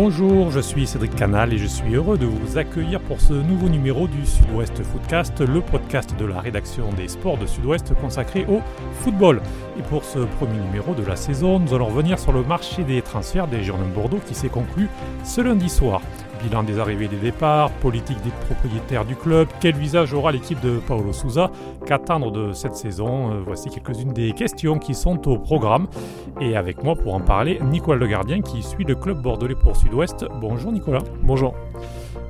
Bonjour, je suis Cédric Canal et je suis heureux de vous accueillir pour ce nouveau numéro du Sud-Ouest Footcast, le podcast de la rédaction des sports de Sud-Ouest consacré au football. Et pour ce premier numéro de la saison, nous allons revenir sur le marché des transferts des Girondins de Bordeaux qui s'est conclu ce lundi soir. Bilan des arrivées et des départs, politique des propriétaires du club, quel visage aura l'équipe de Paolo Souza, qu'attendre de cette saison? Euh, Voici quelques-unes des questions qui sont au programme. Et avec moi pour en parler, Nicolas Le Gardien qui suit le club bordelais pour Sud-Ouest. Bonjour Nicolas. Bonjour.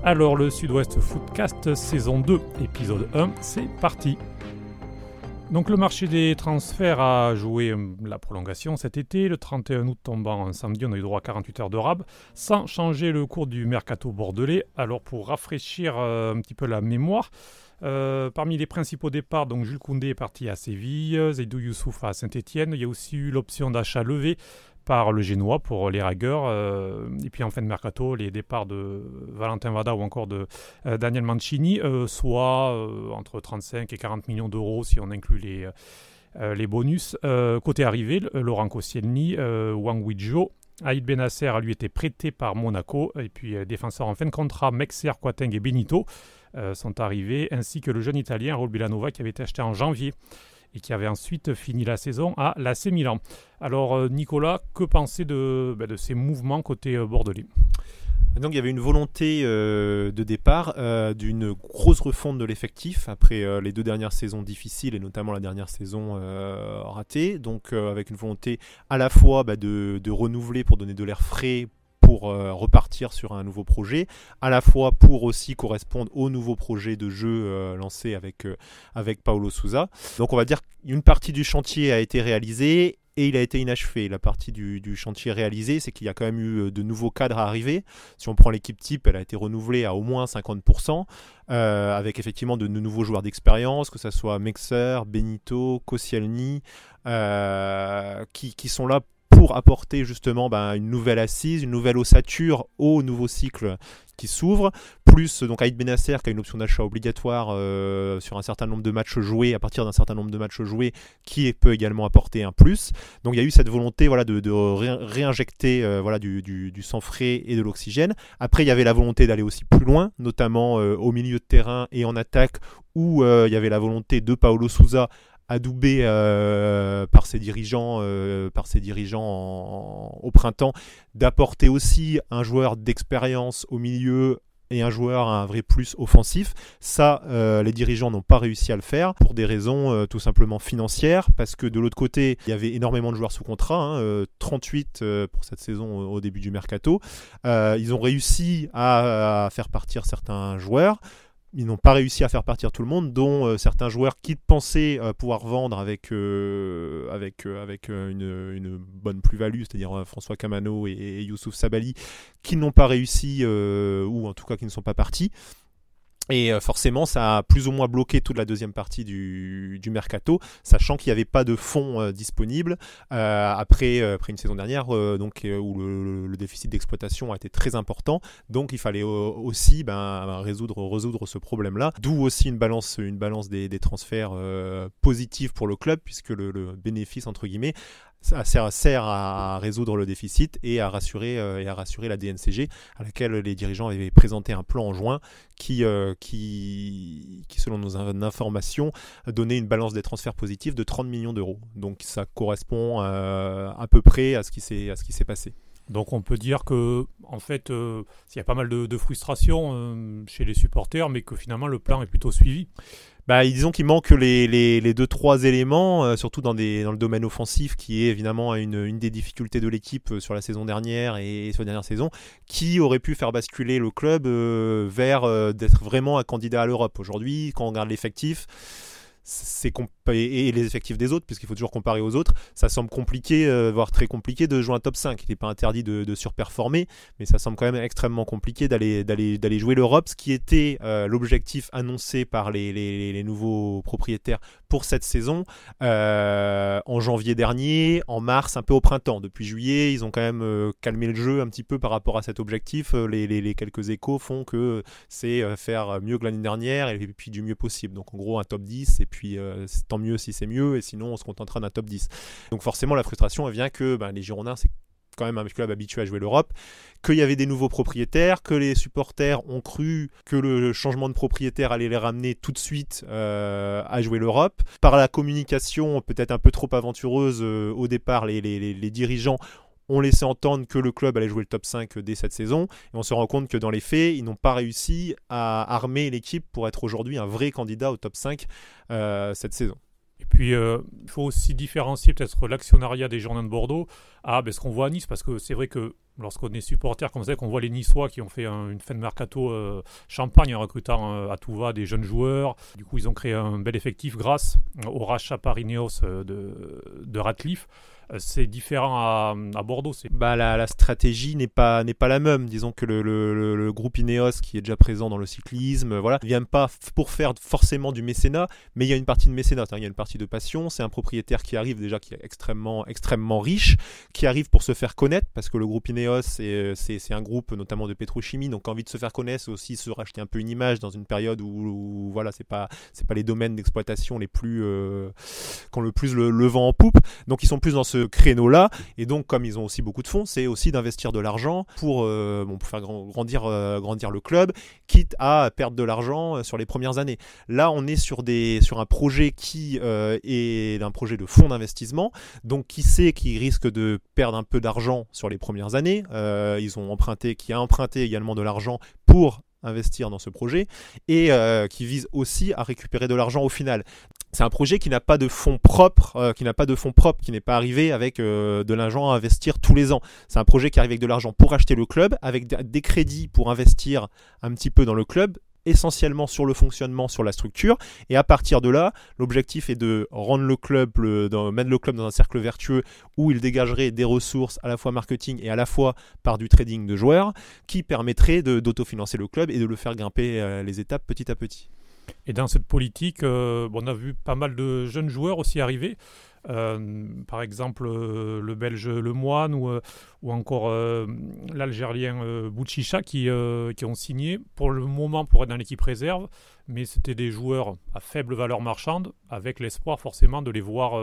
Alors le Sud-Ouest Footcast saison 2, épisode 1, c'est parti. Donc le marché des transferts a joué euh, la prolongation cet été. Le 31 août tombant un samedi, on a eu droit à 48 heures de rab, sans changer le cours du mercato bordelais. Alors pour rafraîchir euh, un petit peu la mémoire, euh, parmi les principaux départs, donc Jules Koundé est parti à Séville, Zaidou Youssouf à Saint-Etienne. Il y a aussi eu l'option d'achat levée par le Génois pour les Ragueurs. Euh, et puis en fin de mercato, les départs de Valentin Vada ou encore de euh, Daniel Mancini, euh, soit entre 35 et 40 millions d'euros si on inclut les, bonus. côté arrivé, Laurent Koscielny, Wang Wijo, Aïd Benasser a lui été prêté par Monaco. Et puis défenseurs en fin de contrat, Mexer, Quateng et Benito sont arrivés, ainsi que le jeune Italien Raul Belanova qui avait été acheté en janvier et qui avait ensuite fini la saison à l'AC Milan. Alors euh, Nicolas, que penser de, bah, de ces mouvements côté euh, bordelais? Donc il y avait une volonté euh, de départ d'une grosse refonte de l'effectif après les deux dernières saisons difficiles et notamment la dernière saison ratée. Donc avec une volonté à la fois bah, de, de, renouveler pour donner de l'air frais pour euh, repartir sur un nouveau projet, à la fois pour aussi correspondre au nouveau projet de jeu euh, lancé avec, euh, avec Paolo Souza. Donc on va dire qu'une partie du chantier a été réalisée et il a été inachevé. La partie du, chantier réalisée, c'est qu'il y a quand même eu de nouveaux cadres à arriver. Si on prend l'équipe type, elle a été renouvelée à au moins 50%, avec effectivement de, nouveaux joueurs d'expérience, que ce soit Mexer, Benito, Koscielny, qui, qui, sont là pour apporter justement ben, une nouvelle assise, une nouvelle ossature au nouveau cycle qui s'ouvre, plus donc Aïd Benasser qui a une option d'achat obligatoire euh, sur un certain nombre de matchs joués, à partir d'un certain nombre de matchs joués, qui peut également apporter un plus. Donc il y a eu cette volonté voilà, de, réinjecter euh, voilà, du, sang frais et de l'oxygène. Après il y avait la volonté d'aller aussi plus loin, notamment euh, au milieu de terrain et en attaque, où il y avait la volonté de Paolo Souza adoubé euh, par ses dirigeants, euh, par ses dirigeants au printemps, d'apporter aussi un joueur d'expérience au milieu et un joueur à un vrai plus offensif. Ça, euh, les dirigeants n'ont pas réussi à le faire pour des raisons tout simplement financières, parce que de l'autre côté, il y avait énormément de joueurs sous contrat, 38 hein, pour cette saison au, début du mercato. ils ont réussi à faire partir certains joueurs ils n'ont pas réussi à faire partir tout le monde, dont euh, certains joueurs qui pensaient euh, pouvoir vendre avec, euh, une, bonne plus-value, c'est-à-dire François Camano et, et Youssouf Sabali, qui n'ont pas réussi, ou en tout cas qui ne sont pas partis. Et euh, forcément, ça a plus ou moins bloqué toute la deuxième partie du, mercato, sachant qu'il n'y avait pas de fonds euh, disponibles euh, après, après une saison dernière, donc où le, déficit d'exploitation a été très important. Donc, il fallait aussi ben, résoudre, résoudre ce problème-là. D'où aussi une balance, une balance des, transferts positifs pour le club, puisque le, le bénéfice entre guillemets ça sert, à résoudre le déficit et à rassurer, euh, et à rassurer la DNCG, à laquelle les dirigeants avaient présenté un plan en juin qui, euh, qui, selon nos informations, donnait une balance des transferts positifs de 30 millions d'euros. Donc ça correspond euh, à peu près à ce qui s'est passé. Donc on peut dire que en fait, il y a pas mal de frustration chez les supporters, mais que finalement le plan est plutôt suivi bah, disons qu'il manque les, les, les, deux trois éléments, euh, surtout dans, des, dans le domaine offensif, qui est évidemment une, une des difficultés de l'équipe euh, sur la saison dernière et, sur la dernière saison, qui aurait pu faire basculer le club euh, vers d'être vraiment un candidat à l'Europe. Aujourd'hui, quand on regarde l'effectif, c'est et les effectifs des autres, puisqu'il faut toujours comparer aux autres, ça semble compliqué, euh, voire très compliqué de jouer un top 5. Il n'est pas interdit de, surperformer, mais ça semble quand même extrêmement compliqué d'aller jouer l'Europe, ce qui était euh, l'objectif annoncé par les, les, nouveaux propriétaires pour cette saison euh, en janvier dernier, en mars, un peu au printemps. Depuis juillet, ils ont quand même calmé le jeu un petit peu par rapport à cet objectif. Les, quelques échos font que c'est faire mieux que l'année dernière et puis du mieux possible. Donc en gros un top 10 et puis tant mieux si c'est mieux, et sinon on se contentera d'un top 10. Donc forcément la frustration vient que ben, les Girondins c'est quand même un club habitué à jouer l'Europe, qu'il y avait des nouveaux propriétaires, que les supporters ont cru que le changement de propriétaire allait les ramener tout de suite euh, à jouer l'Europe. Par la communication peut-être un peu trop aventureuse euh, au départ, les, dirigeants ont laissé entendre que le club allait jouer le top 5 dès cette saison. Et on se rend compte que dans les faits, ils n'ont pas réussi à armer l'équipe pour être aujourd'hui un vrai candidat au top 5 euh, cette saison. Et puis, il faut aussi différencier peut-être l'actionnariat des Girondins de Bordeaux à ben, ce qu'on voit à Nice, parce que c'est vrai que lorsqu'on est supporter comme ça, qu'on voit les Niçois qui ont fait une fin de mercato euh, champagne en recrutant euh, à tout va des jeunes joueurs. Du coup, ils ont créé un bel effectif grâce au rachat par Ineos euh, de, de Ratcliffe. C'est différent à, Bordeaux. Bah, la, stratégie n'est pas, n'est pas la même. Disons que le, le, groupe Ineos, qui est déjà présent dans le cyclisme, voilà, ne vient pas pour faire forcément du mécénat, mais il y a une partie de mécénat, il y a une partie de passion. C'est un propriétaire qui arrive déjà, qui est extrêmement, extrêmement riche, qui arrive pour se faire connaître, parce que le groupe Ineos, c'est, un groupe notamment de pétrochimie, donc envie de se faire connaître, c'est aussi se racheter un peu une image dans une période où, voilà, c'est pas, c'est pas les domaines d'exploitation les plus, euh, qui ont le plus le vent en poupe. Donc ils sont plus dans ce créneau-là. Et donc, comme ils ont aussi beaucoup de fonds, c'est aussi d'investir de l'argent pour, euh, bon, faire grandir, euh, grandir le club, quitte à perdre de l'argent euh, sur les premières années. Là, on est sur, des, sur un projet qui est un projet de fonds d'investissement. Donc, qui sait qui risque de perdre un peu d'argent sur les premières années. ils ont emprunté, qui a emprunté également de l'argent pour investir dans ce projet et qui vise aussi à récupérer de l'argent au final c'est un projet qui n'a pas de fonds propres, euh, qui n'a pas de fonds propres, qui n'est pas arrivé avec euh, de l'argent à investir tous les ans. C'est un projet qui arrive avec de l'argent pour acheter le club, avec des crédits pour investir un petit peu dans le club, essentiellement sur le fonctionnement, sur la structure. Et à partir de là, l'objectif est de rendre le club, mettre le club dans un cercle vertueux où il dégagerait des ressources à la fois marketing et à la fois par du trading de joueurs, qui permettrait d'autofinancer le club et de le faire grimper euh, les étapes petit à petit. Et dans cette politique, euh, on a vu pas mal de jeunes joueurs aussi arriver. Euh, par exemple, euh, le Belge Le Moine ou, encore l'Algérien Bouchicha qui, ont signé pour le moment pour être dans l'équipe réserve, mais c'était des joueurs à faible valeur marchande avec l'espoir forcément de les voir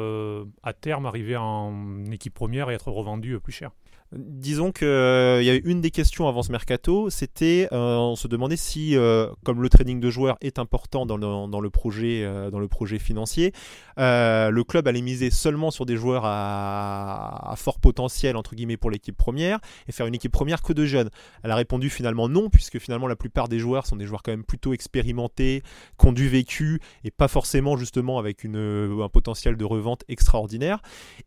à terme arriver en équipe première et être revendus plus cher. Disons qu'il euh, y avait une des questions avant ce mercato, c'était euh, on se demandait si, euh, comme le trading de joueurs est important dans le projet, dans le projet financier, le club allait miser seulement sur des joueurs à, fort potentiel entre guillemets pour l'équipe première et faire une équipe première que de jeunes. Elle a répondu finalement non, puisque finalement la plupart des joueurs sont des joueurs quand même plutôt expérimentés, qui ont vécu et pas forcément justement avec un potentiel de revente extraordinaire.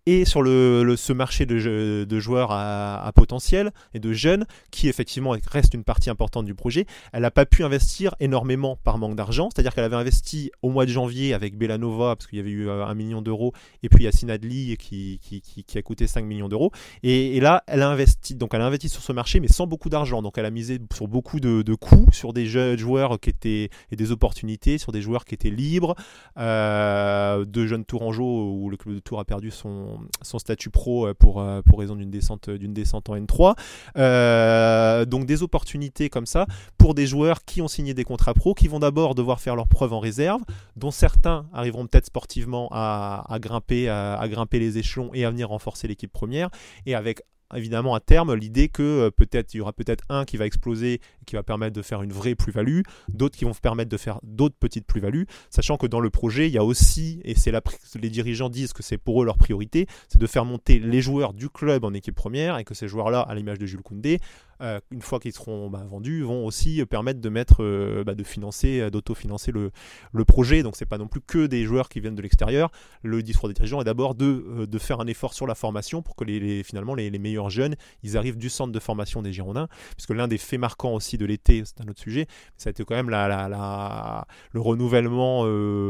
Et sur ce marché de, joueurs à à, potentiel et de jeunes, qui effectivement reste une partie importante du projet. Elle n'a pas pu investir énormément par manque d'argent, c'est-à-dire qu'elle avait investi au mois de janvier avec Belanova, parce qu'il y avait eu euh, un million d'euros, et puis Yacine Adli qui, qui, qui, a coûté 5 millions d'euros. Et, là, elle a investi, donc elle a investi sur ce marché, mais sans beaucoup d'argent. Donc elle a misé sur beaucoup de, de coûts, sur des jeunes joueurs qui étaient, et des opportunités, sur des joueurs qui étaient libres, euh, de jeunes Tourangeau où le club de Tours a perdu son, statut pro euh, pour, pour raison d'une descente d'une descente en N3. Euh, donc des opportunités comme ça pour des joueurs qui ont signé des contrats pro, qui vont d'abord devoir faire leurs preuves en réserve, dont certains arriveront peut-être sportivement à, grimper, à, grimper les échelons et à venir renforcer l'équipe première, et avec évidemment à terme l'idée que euh, peut-être il y aura peut-être un qui va exploser qui va permettre de faire une vraie plus-value, d'autres qui vont permettre de faire d'autres petites plus-values, sachant que dans le projet il y a aussi et c'est les dirigeants disent que c'est pour eux leur priorité, c'est de faire monter les joueurs du club en équipe première et que ces joueurs-là, à l'image de Jules Koundé, euh, une fois qu'ils seront bah, vendus, vont aussi permettre de mettre, euh, bah, de financer, euh, d'autofinancer le, le projet. Donc c'est pas non plus que des joueurs qui viennent de l'extérieur. Le discours des dirigeants est d'abord de, de, faire un effort sur la formation pour que les, finalement les, meilleurs jeunes, ils arrivent du centre de formation des Girondins, puisque l'un des faits marquants aussi de l'été, c'est un autre sujet, ça a été quand même la, le renouvellement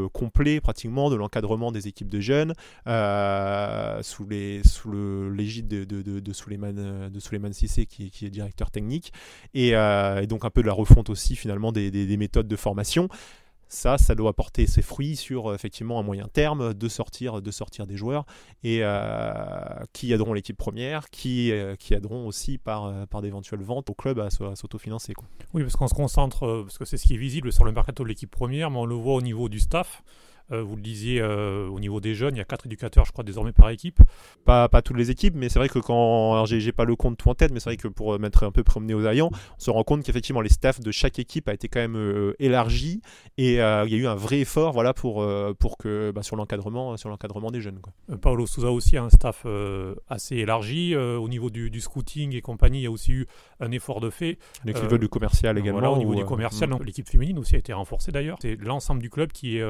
complet pratiquement de l'encadrement des équipes de jeunes sous les sous l'égide de, de, de, de Souleymane Sissé qui, qui est directeur technique, euh, et, donc un peu de la refonte aussi finalement des, méthodes de formation ça, ça doit porter ses fruits sur effectivement un moyen terme de sortir, de sortir des joueurs et euh, qui aideront l'équipe première, qui, euh, qui aideront aussi par, par d'éventuelles ventes au club à, s'autofinancer. Oui, parce qu'on se concentre, parce que c'est ce qui est visible sur le mercato de l'équipe première, mais on le voit au niveau du staff. Euh, vous le disiez, euh, au niveau des jeunes, il y a quatre éducateurs, je crois, désormais par équipe. Pas, pas toutes les équipes, mais c'est vrai que quand. Alors, j'ai pas le compte tout en tête, mais c'est vrai que pour mettre un peu promené aux aillants, on se rend compte qu'effectivement, les staffs de chaque équipe a été quand même euh, élargi et il y a eu un vrai effort voilà, pour, pour que, bah, sur l'encadrement des jeunes. Quoi. Paolo Souza aussi a un staff assez élargi. au niveau du, du, scouting et compagnie, il y a aussi eu un effort de fait. L'équipe du commercial également. au niveau du commercial, l'équipe féminine aussi a été renforcée d'ailleurs. C'est l'ensemble du club qui est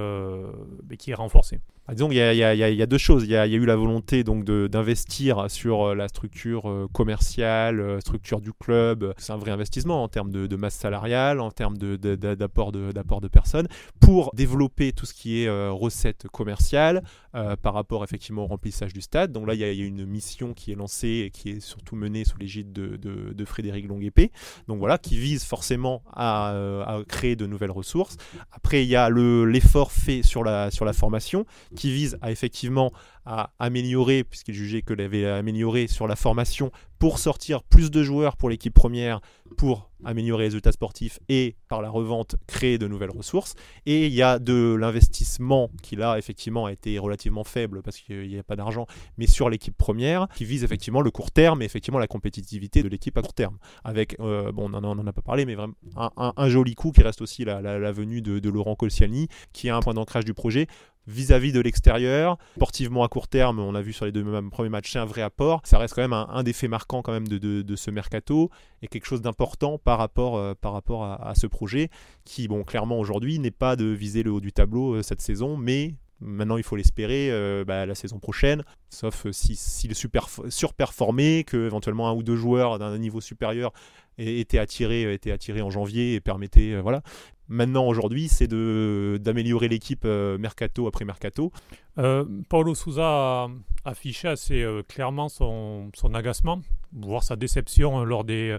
qui est renforcé. Ah, disons, il y, a, deux choses. Il y, a, eu la volonté donc d'investir sur euh, la structure euh, commerciale, euh, structure du club. C'est un vrai investissement en termes de, masse salariale, en termes d'apport de, de, personnes, pour développer tout ce qui est recette commerciale par rapport effectivement au remplissage du stade. Donc là, il y, a, une mission qui est lancée et qui est surtout menée sous l'égide de, Frédéric Longuepé. Donc voilà, qui vise forcément à, créer de nouvelles ressources. Après, il y a l'effort fait sur la, sur la formation qui vise à effectivement à améliorer, puisqu'il jugeait que l'avait amélioré sur la formation pour sortir plus de joueurs pour l'équipe première, pour améliorer les résultats sportifs et par la revente créer de nouvelles ressources. Et il y a de l'investissement qui là effectivement a été relativement faible parce qu'il n'y a pas d'argent, mais sur l'équipe première qui vise effectivement le court terme et effectivement la compétitivité de l'équipe à court terme. Avec, euh, bon on n'en a pas parlé, mais vraiment un, joli coup qui reste aussi la, venue de, de Laurent Colciani qui est un point d'ancrage du projet vis-à-vis de l'extérieur. Sportivement à court terme, on a vu sur les deux premiers matchs, c'est un vrai apport. Ça reste quand même un, des faits marquants quand même de, ce mercato et quelque chose d'important par rapport, euh, à, ce projet qui, bon, clairement aujourd'hui n'est pas de viser le haut du tableau euh, cette saison, mais Maintenant, il faut l'espérer euh, bah, la saison prochaine, sauf s'il si, est super, surperformé, que éventuellement un ou deux joueurs d'un niveau supérieur étaient attirés, attirés en janvier et permettaient. voilà maintenant aujourd'hui, c'est d'améliorer l'équipe euh, mercato après mercato. Euh, Paulo Souza a affiché assez euh, clairement son, son, agacement, voire sa déception lors, des,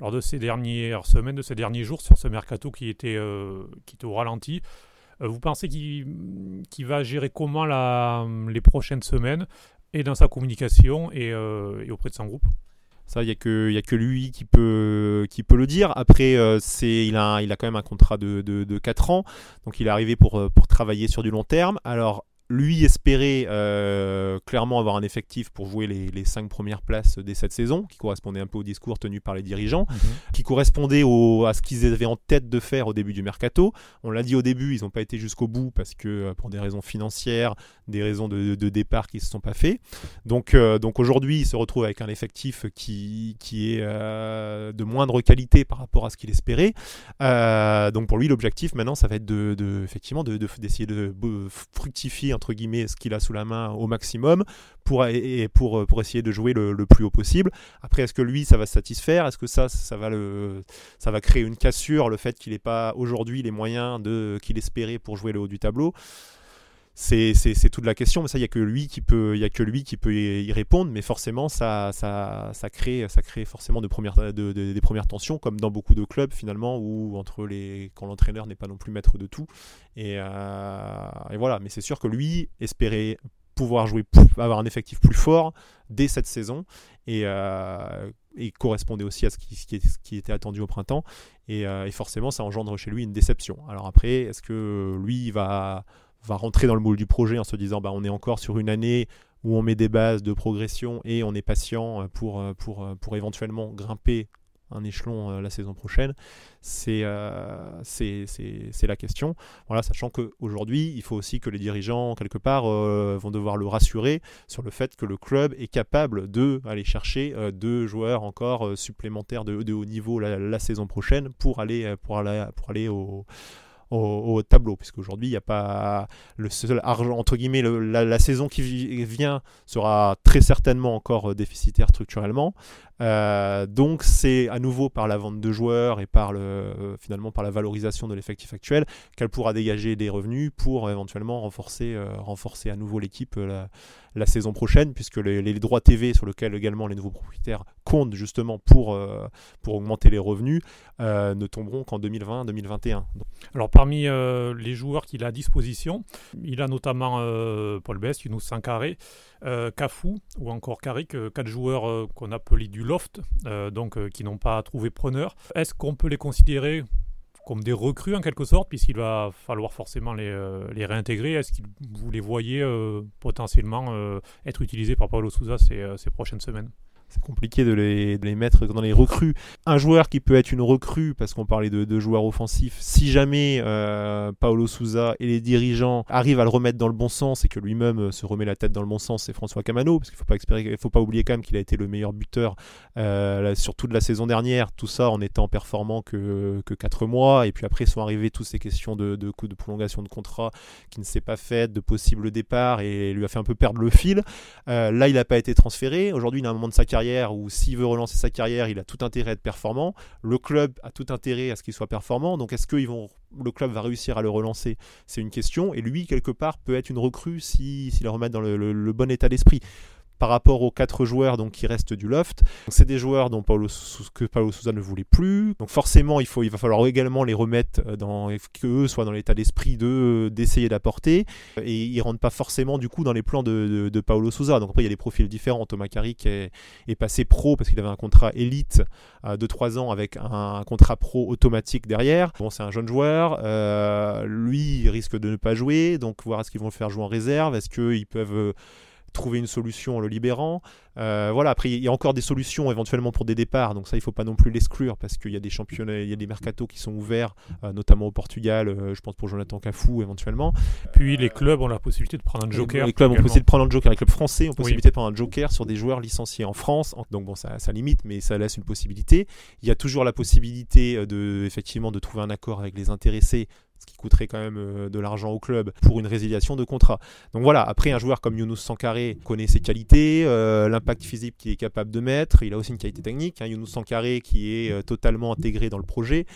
lors de ces dernières semaines, de ces derniers jours sur ce mercato qui était, qui était au ralenti. vous pensez qu'il va gérer comment la, les prochaines semaines et dans sa communication et auprès de son groupe? Ça, il n'y a, que, a que lui qui peut, qui peut le dire. Après, euh, c'est, il, a, quand même un contrat de, de, de 4 ans. Donc, il est arrivé pour, pour travailler sur du long terme. Alors, lui espérait euh, clairement avoir un effectif pour jouer les, les, cinq premières places dès cette saison, qui correspondait un peu au discours tenu par les dirigeants, mhm. qui correspondait au, à ce qu'ils avaient en tête de faire au début du mercato. On l'a dit au début, ils n'ont pas été jusqu'au bout parce que euh, pour des raisons financières, des raisons de, de, départ qui ne se sont pas faits. Donc, euh, donc aujourd'hui, il se retrouve avec un effectif qui, qui est de moindre qualité par rapport à ce qu'il espérait. donc pour lui, l'objectif maintenant, ça va être de, de effectivement d'essayer de, de, fructifier entre guillemets ce qu'il a sous la main au maximum pour, et pour, pour essayer de jouer le, plus haut possible. Après, est-ce que lui, ça va se satisfaire? Est-ce que ça, va, ça va créer une cassure, le fait qu'il n'ait pas aujourd'hui les moyens qu'il espérait pour jouer le haut du tableau? C'est, toute la question, mais ça, il n'y a que lui qui peut, y a que lui qui peut y répondre, mais forcément, ça, ça, ça, crée, ça crée forcément des premières tensions, comme dans beaucoup de clubs finalement, où entre les, quand l'entraîneur n'est pas non plus maître de tout, et, euh, voilà. Mais c'est sûr que lui espérait pouvoir jouer, avoir un effectif plus fort dès cette saison, et, euh, correspondait aussi à ce qui, était attendu au printemps, euh, et forcément, ça engendre chez lui une déception. Alors après, est-ce que lui va va rentrer dans le moule du projet en se disant bah, on est encore sur une année où on met des bases de progression et on est patient pour, pour, pour éventuellement grimper un échelon euh, la saison prochaine C'est euh, la question. Voilà, sachant qu'aujourd'hui, il faut aussi que les dirigeants, quelque part, euh, vont devoir le rassurer sur le fait que le club est capable de aller chercher deux joueurs encore supplémentaires de, haut niveau la, la, saison prochaine pour aller, pour aller, pour aller au au, tableau, puisqu'aujourd'hui, il n'y a pas le seul argent, entre guillemets, la, saison qui vient sera très certainement encore euh, déficitaire structurellement. Euh, donc c'est à nouveau par la vente de joueurs et par le, euh, finalement par la valorisation de l'effectif actuel qu'elle pourra dégager des revenus pour éventuellement renforcer, renforcer à nouveau l'équipe la, saison prochaine, puisque les, droits TV sur lesquels également les nouveaux propriétaires comptent justement pour, pour augmenter les revenus ne tomberont qu'en 2020-2021. Alors parmi euh, les joueurs qu'il a à disposition, il a notamment euh, Paul Best, Yunus Sankaré, euh, Cafu ou encore Carrick, quatre joueurs qu'on appelait du loft, donc qui n'ont pas trouvé preneur. Est-ce qu'on peut les considérer comme des recrues en quelque sorte, puisqu'il va falloir forcément les, les réintégrer. Est-ce que vous les voyez potentiellement être utilisés par Paulo Souza ces prochaines semaines? C'est compliqué de les, de les, mettre dans les recrues. Un joueur qui peut être une recrue, parce qu'on parlait de, de, joueurs offensifs, si jamais euh, Paolo Souza et les dirigeants arrivent à le remettre dans le bon sens et que lui-même euh, se remet la tête dans le bon sens, c'est François Camano, parce qu'il faut, faut, pas oublier quand même qu'il a été le meilleur buteur euh, sur toute la saison dernière, tout ça en étant performant que, que 4 mois, et puis après sont arrivées toutes ces questions de, de de prolongation de contrat qui ne s'est pas faite, de possible départ, et lui a fait un peu perdre le fil. Euh, là, il n'a pas été transféré. Aujourd'hui, il a un moment de sa carrière ou s'il veut relancer sa carrière, il a tout intérêt à être performant. Le club a tout intérêt à ce qu'il soit performant. Donc est-ce que le club va réussir à le relancer? C'est une question. Et lui, quelque part, peut être une recrue s'il si, le remet dans le bon état d'esprit par rapport aux quatre joueurs donc, qui restent du loft. C'est des joueurs dont Paulo, que Paulo Souza ne voulait plus. Donc forcément, il, faut, il va falloir également les remettre dans qu'eux soient dans l'état d'esprit de d'essayer d'apporter. Et ils rentrent pas forcément du coup dans les plans de, de, Paulo Souza. Donc après, il y a des profils différents. Thomas Carrick est, passé pro parce qu'il avait un contrat élite euh, de 3 ans avec un, contrat pro automatique derrière. Bon, c'est un jeune joueur. Euh, lui, il risque de ne pas jouer. Donc voir est-ce qu'ils vont le faire jouer en réserve. Est-ce qu'ils peuvent trouver une solution en le libérant. Euh, voilà, après, il y a encore des solutions éventuellement pour des départs, donc ça, il ne faut pas non plus l'exclure parce qu'il y a des championnats, il y a des mercatos qui sont ouverts, euh, notamment au Portugal, euh, je pense pour Jonathan Cafou éventuellement. Puis les clubs ont la possibilité de prendre un joker. Les clubs ont possibilité de prendre un joker, les clubs français ont la possibilité de prendre un joker sur des joueurs licenciés en France, donc bon, ça, ça limite, mais ça laisse une possibilité. Il y a toujours la possibilité de, effectivement, de trouver un accord avec les intéressés ce qui coûterait quand même euh, de l'argent au club pour une résiliation de contrat. Donc voilà, après un joueur comme Younous Sankaré connaît ses qualités, euh, l'impact physique qu'il est capable de mettre, il a aussi une qualité technique, hein, Younous Sankaré qui est euh, totalement intégré dans le projet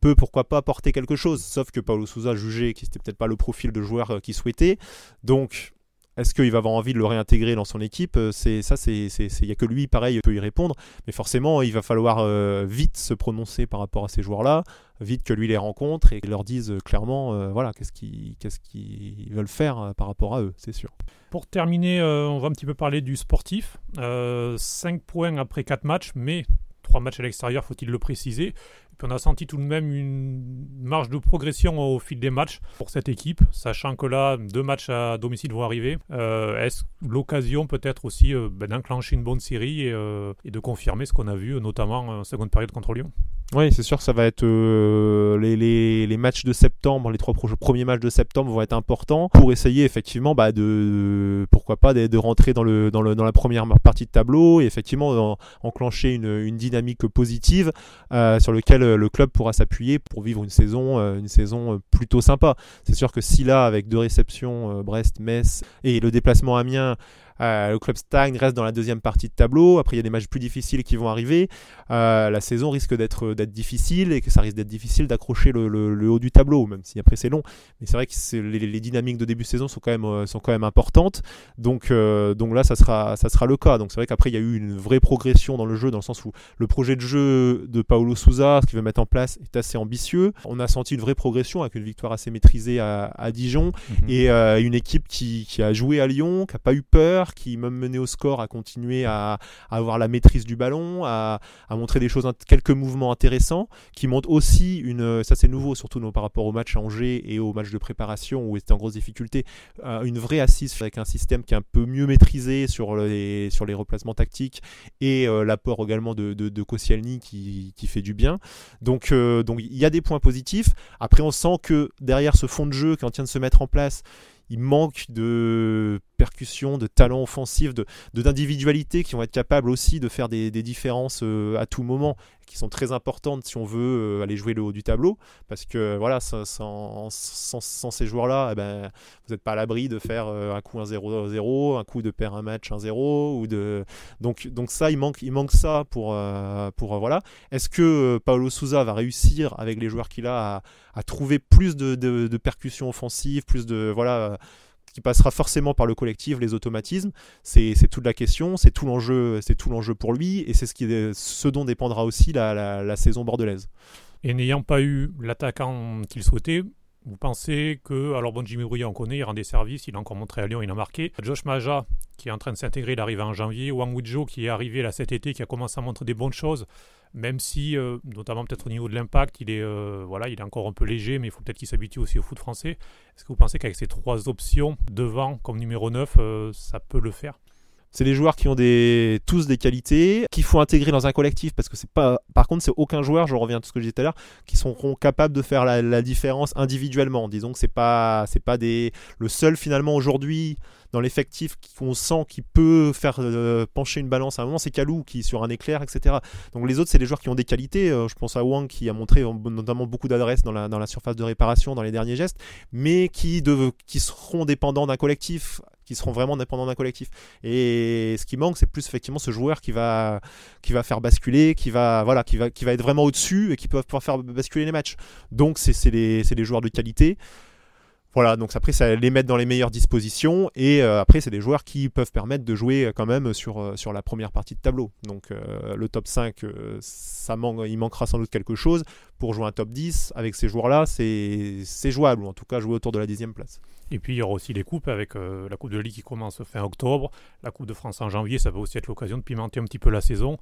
peut pourquoi pas apporter quelque chose, sauf que Paulo Souza jugeait que c'était peut-être pas le profil de joueur qu'il souhaitait. Donc est-ce qu'il va avoir envie de le réintégrer dans son équipe? Euh, C'est ça, c'est il y a que lui, pareil, peut y répondre. Mais forcément, il va falloir euh, vite se prononcer par rapport à ces joueurs-là, vite que lui les rencontre et leur dise clairement, euh, voilà, qu'est-ce qu'ils qu'est-ce qu'ils veulent faire par rapport à eux, c'est sûr. Pour terminer, on va un petit peu parler du sportif. 5 points après 4 matchs, mais 3 matchs à l'extérieur, faut-il le préciser? On a senti tout de même une marge de progression au fil des matchs pour cette équipe, sachant que là, deux matchs à domicile vont arriver. Euh, est-ce l'occasion peut-être aussi euh, ben, d'enclencher une bonne série et, euh, de confirmer ce qu'on a vu, notamment en seconde période contre Lyon? Oui, c'est sûr que ça va être les, matchs de septembre, les trois premiers matchs de septembre vont être importants pour essayer effectivement bah, de pourquoi pas de, rentrer dans, la première partie de tableau et effectivement enclencher une, une, dynamique positive sur lequel le club pourra s'appuyer pour vivre une saison, euh, une saison euh, plutôt sympa. C'est sûr que si là, avec deux réceptions, euh, Brest, Metz et le déplacement à Amiens, euh, le club stagne, reste dans la deuxième partie de tableau. Après, il y a des matchs plus difficiles qui vont arriver. Euh, la saison risque d'être difficile et que ça risque d'être difficile d'accrocher le, haut du tableau, même si après c'est long. Mais c'est vrai que les, dynamiques de début de saison sont quand même, euh, sont quand même importantes. Donc, donc là, ça sera, ça sera le cas. Donc c'est vrai qu'après, il y a eu une vraie progression dans le jeu, dans le sens où le projet de jeu de Paolo Souza, ce qu'il veut mettre en place, est assez ambitieux. On a senti une vraie progression avec une victoire assez maîtrisée à, Dijon mhm. et une équipe qui, qui a joué à Lyon, qui n'a pas eu peur, qui, même mené au score, a continué à, avoir la maîtrise du ballon, à, montrer des choses, quelques mouvements intéressants, qui montrent aussi une, ça c'est nouveau, surtout par rapport au match à Angers et au match de préparation où était en grosse difficulté, euh, une vraie assise avec un système qui est un peu mieux maîtrisé sur les, sur les replacements tactiques et euh, l'apport également de, de, Koscielny qui, fait du bien. Donc, euh, donc il y a des points positifs. Après, on sent que derrière ce fond de jeu qui est en de se mettre en place, il manque de percussion, de talent offensif, de d'individualité qui vont être capables aussi de faire des, différences euh, à tout moment, qui sont très importantes si on veut euh, aller jouer le haut du tableau, parce que voilà, sans, ces joueurs-là, eh ben, vous n'êtes pas à l'abri de faire euh, un coup 1-0-0, un coup de perdre un match 1-0, ou de donc donc ça, il manque il manque ça pour pour voilà. Est-ce que Paulo Souza va réussir avec les joueurs qu'il a à, à trouver plus de, de, de percussions offensives, plus de voilà qui passera forcément par le collectif, les automatismes. C'est toute la question, c'est tout l'enjeu, c'est tout l'enjeu pour lui, et c'est ce, qui ce dont dépendra aussi la, saison bordelaise. Et n'ayant pas eu l'attaquant qu'il souhaitait, vous pensez que, alors bon, Jimmy Brouillet, on connaît, il rend des services, il a encore montré à Lyon, il a marqué. Josh Maja, qui est en train de s'intégrer, il arrive en janvier. Wang Wuzhou qui est arrivé là cet été, qui a commencé à montrer des bonnes choses, même si, euh, notamment peut-être au niveau de l'impact, il, est, euh, voilà, il est encore un peu léger, mais il faut peut-être qu'il s'habitue aussi au foot français. Est-ce que vous pensez qu'avec ces trois options devant comme numéro 9, euh, ça peut le faire? C'est des joueurs qui ont des, tous des qualités, qu'il faut intégrer dans un collectif parce que c'est pas. Par contre, c'est aucun joueur, je reviens à tout ce que je disais tout à l'heure, qui seront capables de faire la, différence individuellement. Disons que c'est pas, c'est pas des. Le seul finalement aujourd'hui dans l'effectif qu'on sent qui peut faire euh, pencher une balance à un moment, c'est Kalou qui sur un éclair, etc. Donc les autres, c'est des joueurs qui ont des qualités. Euh, je pense à Wang qui a montré notamment beaucoup d'adresse dans la, dans la surface de réparation, dans les derniers gestes, mais qui, de, qui seront dépendants d'un collectif qui seront vraiment dépendants d'un collectif. Et ce qui manque, c'est plus effectivement ce joueur qui va, qui va faire basculer, qui va, voilà, qui va, qui va être vraiment au-dessus et qui peut pouvoir faire basculer les matchs. Donc c'est des, joueurs de qualité. Voilà, donc après, ça les mettre dans les meilleures dispositions. Et euh, après, c'est des joueurs qui peuvent permettre de jouer euh, quand même sur, euh, sur la première partie de tableau. Donc le top 5, ça il manquera sans doute quelque chose. Pour jouer un top 10, avec ces joueurs-là, c'est jouable, ou en tout cas jouer autour de la dixième place. Et puis il y aura aussi les coupes avec la Coupe de Ligue qui commence fin octobre, la Coupe de France en janvier, ça va aussi être l'occasion de pimenter un petit peu la saison,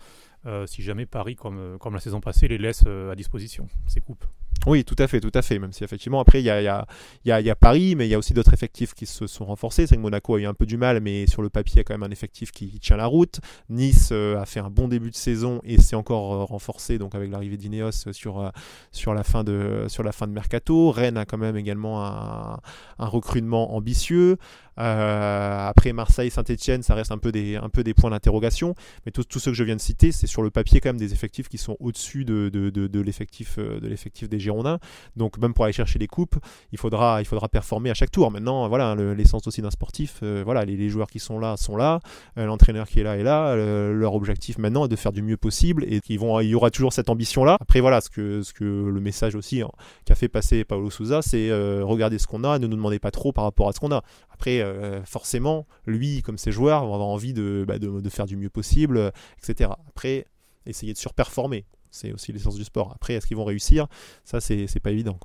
si jamais Paris, comme, comme la saison passée, les laisse à disposition, ces coupes. Oui, tout à fait, tout à fait. Même si effectivement, après, il y a, Paris, mais il y a aussi d'autres effectifs qui se sont renforcés. C'est que Monaco a eu un peu du mal, mais sur le papier, il y a quand même un effectif qui, tient la route. Nice euh, a fait un bon début de saison et s'est encore euh, renforcé donc avec l'arrivée d'Ineos sur, euh, sur, la fin de, mercato. Rennes a quand même également un recrutement ambitieux. Euh, après Marseille, Saint-Etienne, ça reste un peu des, un peu des points d'interrogation. Mais tous ceux que je viens de citer, c'est sur le papier quand même des effectifs qui sont au-dessus de, de, de, l'effectif, euh, de l'effectif des Girondins. Donc même pour aller chercher les coupes, il faudra, il faudra performer à chaque tour. Maintenant, voilà, l'essence aussi d'un sportif, euh, voilà, les, joueurs qui sont là sont là, l'entraîneur qui est là est là. leur objectif maintenant est de faire du mieux possible et qu'ils vont, il y aura toujours cette ambition-là. Après voilà, ce que, ce que le message aussi hein, qu'a fait passer Paolo Souza, c'est regardez ce qu'on a, ne nous demandez pas trop par rapport à ce qu'on a. Après, euh, forcément, lui, comme ses joueurs, vont avoir envie bah, de, de, faire du mieux possible, etc. Après, essayer de surperformer. C'est aussi l'essence du sport. Après, est-ce qu'ils vont réussir? Ça, c'est pas évident.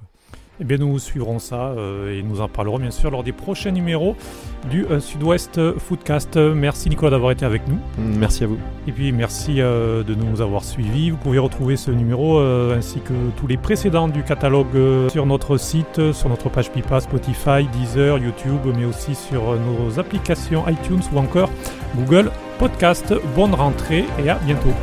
Eh bien, nous suivrons ça euh, et nous en parlerons bien sûr lors des prochains numéros du euh, Sud-Ouest Foodcast. Merci Nicolas d'avoir été avec nous. Merci à vous. Et puis merci euh, de nous avoir suivis. Vous pouvez retrouver ce numéro ainsi que tous les précédents du catalogue sur notre site, sur notre page Pipa, Spotify, Deezer, YouTube, mais aussi sur nos applications iTunes ou encore Google Podcast. Bonne rentrée et à bientôt.